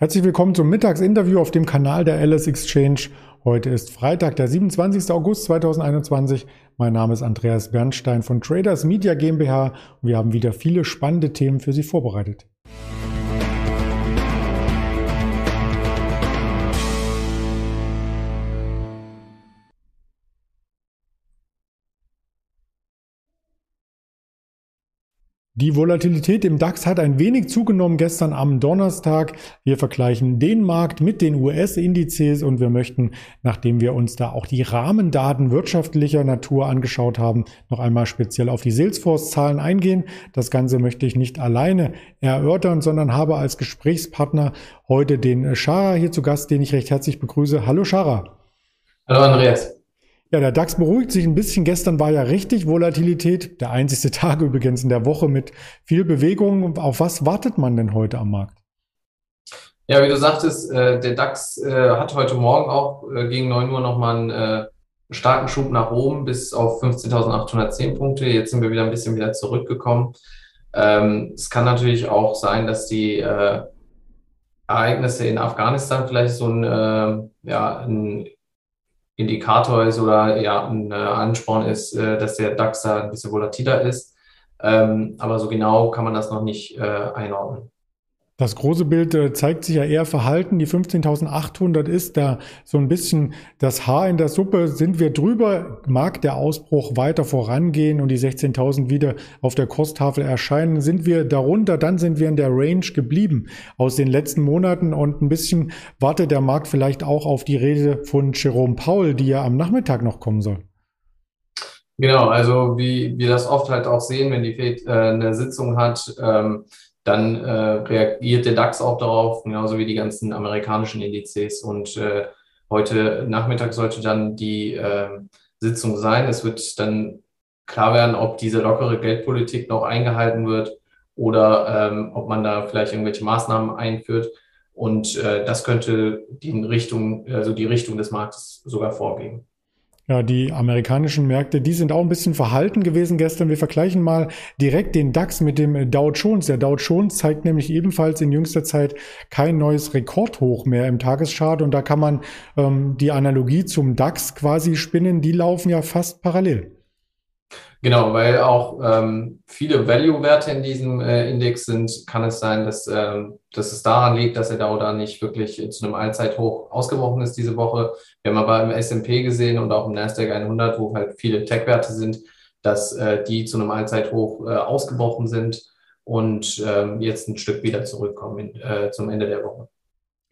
Herzlich willkommen zum Mittagsinterview auf dem Kanal der LS Exchange. Heute ist Freitag, der 27. August 2021. Mein Name ist Andreas Bernstein von Traders Media GmbH und wir haben wieder viele spannende Themen für Sie vorbereitet. Die Volatilität im DAX hat ein wenig zugenommen gestern am Donnerstag. Wir vergleichen den Markt mit den US-Indizes und wir möchten, nachdem wir uns da auch die Rahmendaten wirtschaftlicher Natur angeschaut haben, noch einmal speziell auf die Salesforce-Zahlen eingehen. Das Ganze möchte ich nicht alleine erörtern, sondern habe als Gesprächspartner heute den Schara hier zu Gast, den ich recht herzlich begrüße. Hallo Schara. Hallo Andreas. Ja, der DAX beruhigt sich ein bisschen. Gestern war ja richtig Volatilität. Der einzigste Tag übrigens in der Woche mit viel Bewegung. Auf was wartet man denn heute am Markt? Ja, wie du sagtest, äh, der DAX äh, hat heute Morgen auch äh, gegen 9 Uhr nochmal einen starken Schub nach oben bis auf 15.810 Punkte. Jetzt sind wir wieder ein bisschen wieder zurückgekommen. Ähm, es kann natürlich auch sein, dass die Ereignisse in Afghanistan vielleicht so ein, ja, ein Indikator ist oder ja, ein äh, Ansporn ist, äh, dass der DAX da ein bisschen volatiler ist. Ähm, aber so genau kann man das noch nicht äh, einordnen. Das große Bild äh, zeigt sich ja eher verhalten. Die 15.800 ist da so ein bisschen das Haar in der Suppe. Sind wir drüber, mag der Ausbruch weiter vorangehen und die 16.000 wieder auf der Kosttafel erscheinen. Sind wir darunter, dann sind wir in der Range geblieben aus den letzten Monaten und ein bisschen wartet der Markt vielleicht auch auf die Rede von Jerome Paul, die ja am Nachmittag noch kommen soll. Genau, also wie wir das oft halt auch sehen, wenn die Fed äh, eine Sitzung hat, ähm, dann äh, reagiert der DAX auch darauf, genauso wie die ganzen amerikanischen Indizes. Und äh, heute Nachmittag sollte dann die äh, Sitzung sein. Es wird dann klar werden, ob diese lockere Geldpolitik noch eingehalten wird oder ähm, ob man da vielleicht irgendwelche Maßnahmen einführt. Und äh, das könnte die Richtung, also die Richtung des Marktes sogar vorgeben. Ja, die amerikanischen Märkte, die sind auch ein bisschen verhalten gewesen gestern. Wir vergleichen mal direkt den DAX mit dem Dow Jones. Der Dow Jones zeigt nämlich ebenfalls in jüngster Zeit kein neues Rekordhoch mehr im Tageschart. Und da kann man ähm, die Analogie zum DAX quasi spinnen. Die laufen ja fast parallel. Genau, weil auch ähm, viele Value-Werte in diesem äh, Index sind, kann es sein, dass, ähm, dass es daran liegt, dass er da oder nicht wirklich zu einem Allzeithoch ausgebrochen ist diese Woche. Wir haben aber im S&P gesehen und auch im Nasdaq 100, wo halt viele Tech-Werte sind, dass äh, die zu einem Allzeithoch äh, ausgebrochen sind und ähm, jetzt ein Stück wieder zurückkommen äh, zum Ende der Woche.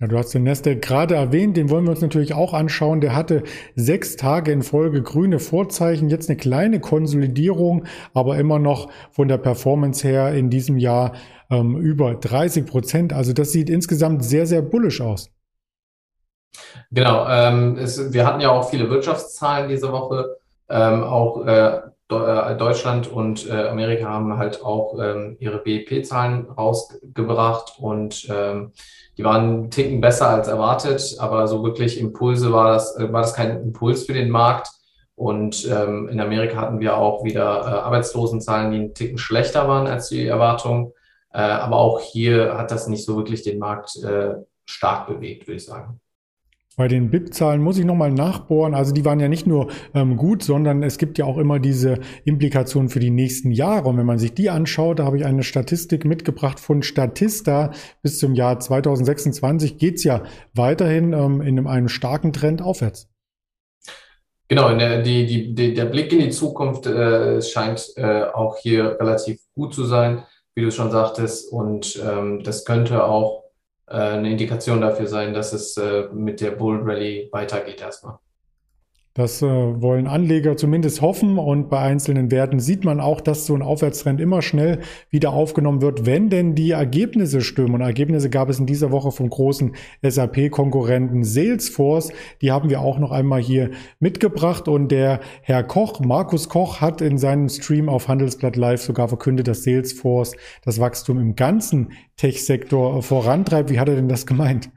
Ja, du hast den Nasdaq gerade erwähnt, den wollen wir uns natürlich auch anschauen. Der hatte sechs Tage in Folge grüne Vorzeichen, jetzt eine kleine Konsolidierung, aber immer noch von der Performance her in diesem Jahr ähm, über 30 Prozent. Also das sieht insgesamt sehr, sehr bullisch aus. Genau, ähm, es, wir hatten ja auch viele Wirtschaftszahlen diese Woche. Ähm, auch äh Deutschland und äh, Amerika haben halt auch ähm, ihre BIP-Zahlen rausgebracht und ähm, die waren einen Ticken besser als erwartet, aber so wirklich Impulse war das, äh, war das kein Impuls für den Markt. Und ähm, in Amerika hatten wir auch wieder äh, Arbeitslosenzahlen, die einen Ticken schlechter waren als die Erwartung. Äh, aber auch hier hat das nicht so wirklich den Markt äh, stark bewegt, würde ich sagen. Bei den BIP-Zahlen muss ich nochmal nachbohren. Also die waren ja nicht nur ähm, gut, sondern es gibt ja auch immer diese Implikationen für die nächsten Jahre. Und wenn man sich die anschaut, da habe ich eine Statistik mitgebracht von Statista. Bis zum Jahr 2026 geht's ja weiterhin ähm, in einem, einem starken Trend aufwärts. Genau, der, die, die, der Blick in die Zukunft äh, scheint äh, auch hier relativ gut zu sein, wie du schon sagtest. Und ähm, das könnte auch eine Indikation dafür sein, dass es äh, mit der Bull Rally weitergeht erstmal. Das äh, wollen Anleger zumindest hoffen und bei einzelnen Werten sieht man auch, dass so ein Aufwärtstrend immer schnell wieder aufgenommen wird, wenn denn die Ergebnisse stimmen. Und Ergebnisse gab es in dieser Woche vom großen SAP-Konkurrenten Salesforce. Die haben wir auch noch einmal hier mitgebracht und der Herr Koch, Markus Koch, hat in seinem Stream auf Handelsblatt Live sogar verkündet, dass Salesforce das Wachstum im ganzen Tech-Sektor vorantreibt. Wie hat er denn das gemeint?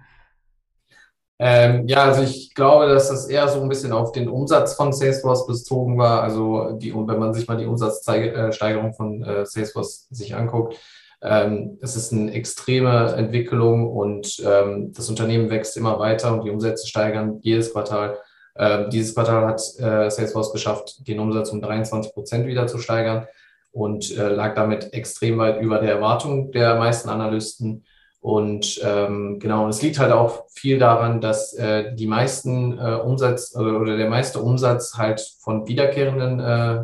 Ähm, ja, also ich glaube, dass das eher so ein bisschen auf den Umsatz von Salesforce bezogen war. Also die, wenn man sich mal die Umsatzsteigerung von äh, Salesforce sich anguckt, Ähm, es ist eine extreme Entwicklung und ähm, das Unternehmen wächst immer weiter und die Umsätze steigern jedes Quartal. Ähm, dieses Quartal hat äh, Salesforce geschafft, den Umsatz um 23 Prozent wieder zu steigern und äh, lag damit extrem weit über der Erwartung der meisten Analysten. Und ähm, genau, es liegt halt auch viel daran, dass äh, die meisten äh, Umsatz oder, oder der meiste Umsatz halt von wiederkehrenden, äh,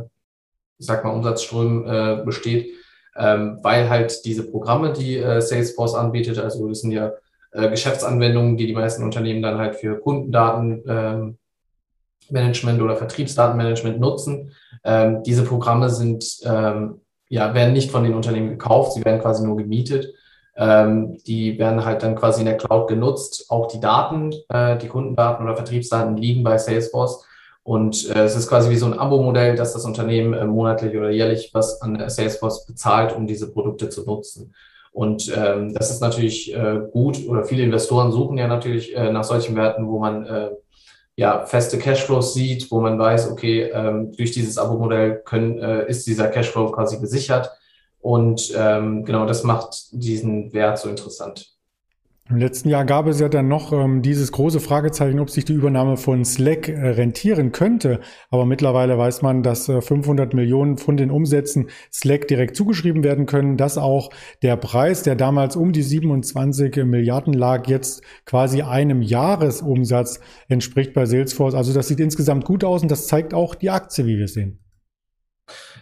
ich sag mal, Umsatzströmen äh, besteht, ähm, weil halt diese Programme, die äh, Salesforce anbietet, also das sind ja äh, Geschäftsanwendungen, die die meisten Unternehmen dann halt für Kundendaten ähm, Management oder Vertriebsdatenmanagement nutzen. Ähm, diese Programme sind, ähm, ja, werden nicht von den Unternehmen gekauft, sie werden quasi nur gemietet. Ähm, die werden halt dann quasi in der Cloud genutzt. Auch die Daten, äh, die Kundendaten oder Vertriebsdaten liegen bei Salesforce. Und äh, es ist quasi wie so ein Abo-Modell, dass das Unternehmen äh, monatlich oder jährlich was an Salesforce bezahlt, um diese Produkte zu nutzen. Und ähm, das ist natürlich äh, gut oder viele Investoren suchen ja natürlich äh, nach solchen Werten, wo man äh, ja, feste Cashflows sieht, wo man weiß, okay, ähm, durch dieses Abo-Modell können, äh, ist dieser Cashflow quasi gesichert. Und ähm, genau das macht diesen Wert so interessant. Im letzten Jahr gab es ja dann noch ähm, dieses große Fragezeichen, ob sich die Übernahme von Slack äh, rentieren könnte. Aber mittlerweile weiß man, dass äh, 500 Millionen von den Umsätzen Slack direkt zugeschrieben werden können, dass auch der Preis, der damals um die 27 Milliarden lag, jetzt quasi einem Jahresumsatz entspricht bei Salesforce. Also das sieht insgesamt gut aus und das zeigt auch die Aktie, wie wir sehen.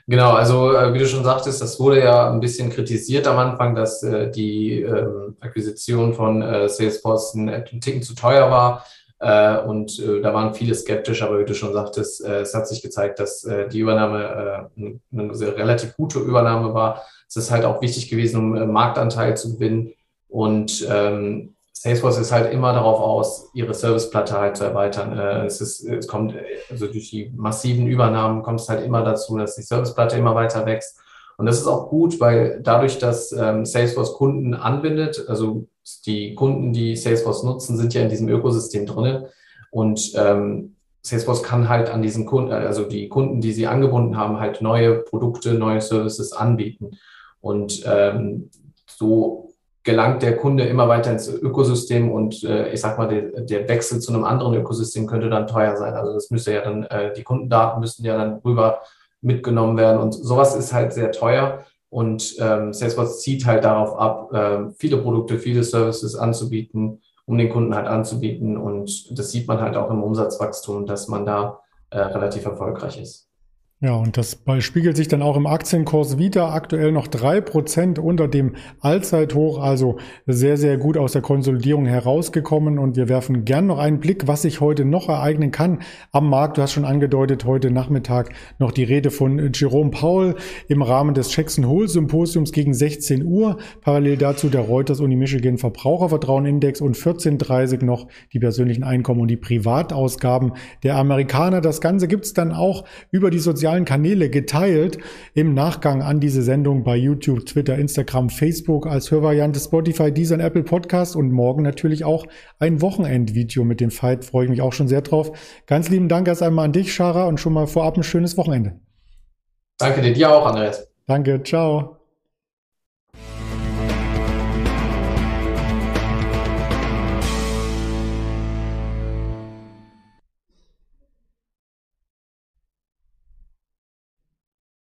Genau, also äh, wie du schon sagtest, das wurde ja ein bisschen kritisiert am Anfang, dass äh, die ähm, Akquisition von äh, Salesforce ein, ein Ticken zu teuer war. Äh, und äh, da waren viele skeptisch, aber wie du schon sagtest, äh, es hat sich gezeigt, dass die Übernahme eine, eine relativ gute Übernahme war. Es ist halt auch wichtig gewesen, um Marktanteil zu gewinnen. Und ähm, Salesforce ist halt immer darauf aus, ihre Serviceplatte halt zu erweitern. Äh, es, ist, es kommt, also durch die massiven Übernahmen kommt es halt immer dazu, dass die Serviceplatte immer weiter wächst. Und das ist auch gut, weil dadurch, dass ähm, Salesforce Kunden anbindet, also die Kunden, die Salesforce nutzen, sind ja in diesem Ökosystem drinne. Und ähm, Salesforce kann halt an diesen Kunden, also die Kunden, die sie angebunden haben, halt neue Produkte, neue Services anbieten. Und ähm, so gelangt der Kunde immer weiter ins Ökosystem und äh, ich sag mal, der, der, Wechsel zu einem anderen Ökosystem könnte dann teuer sein. Also das müsste ja dann, äh, die Kundendaten müssten ja dann rüber mitgenommen werden und sowas ist halt sehr teuer und ähm, Salesforce zieht halt darauf ab, äh, viele Produkte, viele Services anzubieten, um den Kunden halt anzubieten und das sieht man halt auch im Umsatzwachstum, dass man da äh, relativ erfolgreich ist. Ja, und das spiegelt sich dann auch im Aktienkurs wieder. Aktuell noch drei Prozent unter dem Allzeithoch, also sehr, sehr gut aus der Konsolidierung herausgekommen. Und wir werfen gern noch einen Blick, was sich heute noch ereignen kann am Markt. Du hast schon angedeutet, heute Nachmittag noch die Rede von Jerome Powell im Rahmen des Jackson Hole Symposiums gegen 16 Uhr. Parallel dazu der Reuters Uni Michigan Verbrauchervertrauenindex und 14.30 noch die persönlichen Einkommen und die Privatausgaben der Amerikaner. Das Ganze gibt's dann auch über die sozialen sozialen Kanäle geteilt im Nachgang an diese Sendung bei YouTube, Twitter, Instagram, Facebook als Hörvariante Spotify, Deezer und Apple Podcast und morgen natürlich auch ein Wochenendvideo mit dem Fight. Freue ich mich auch schon sehr drauf. Ganz lieben Dank erst einmal an dich, Schara, und schon mal vorab ein schönes Wochenende. Danke dir, dir auch, Andreas. Danke, ciao.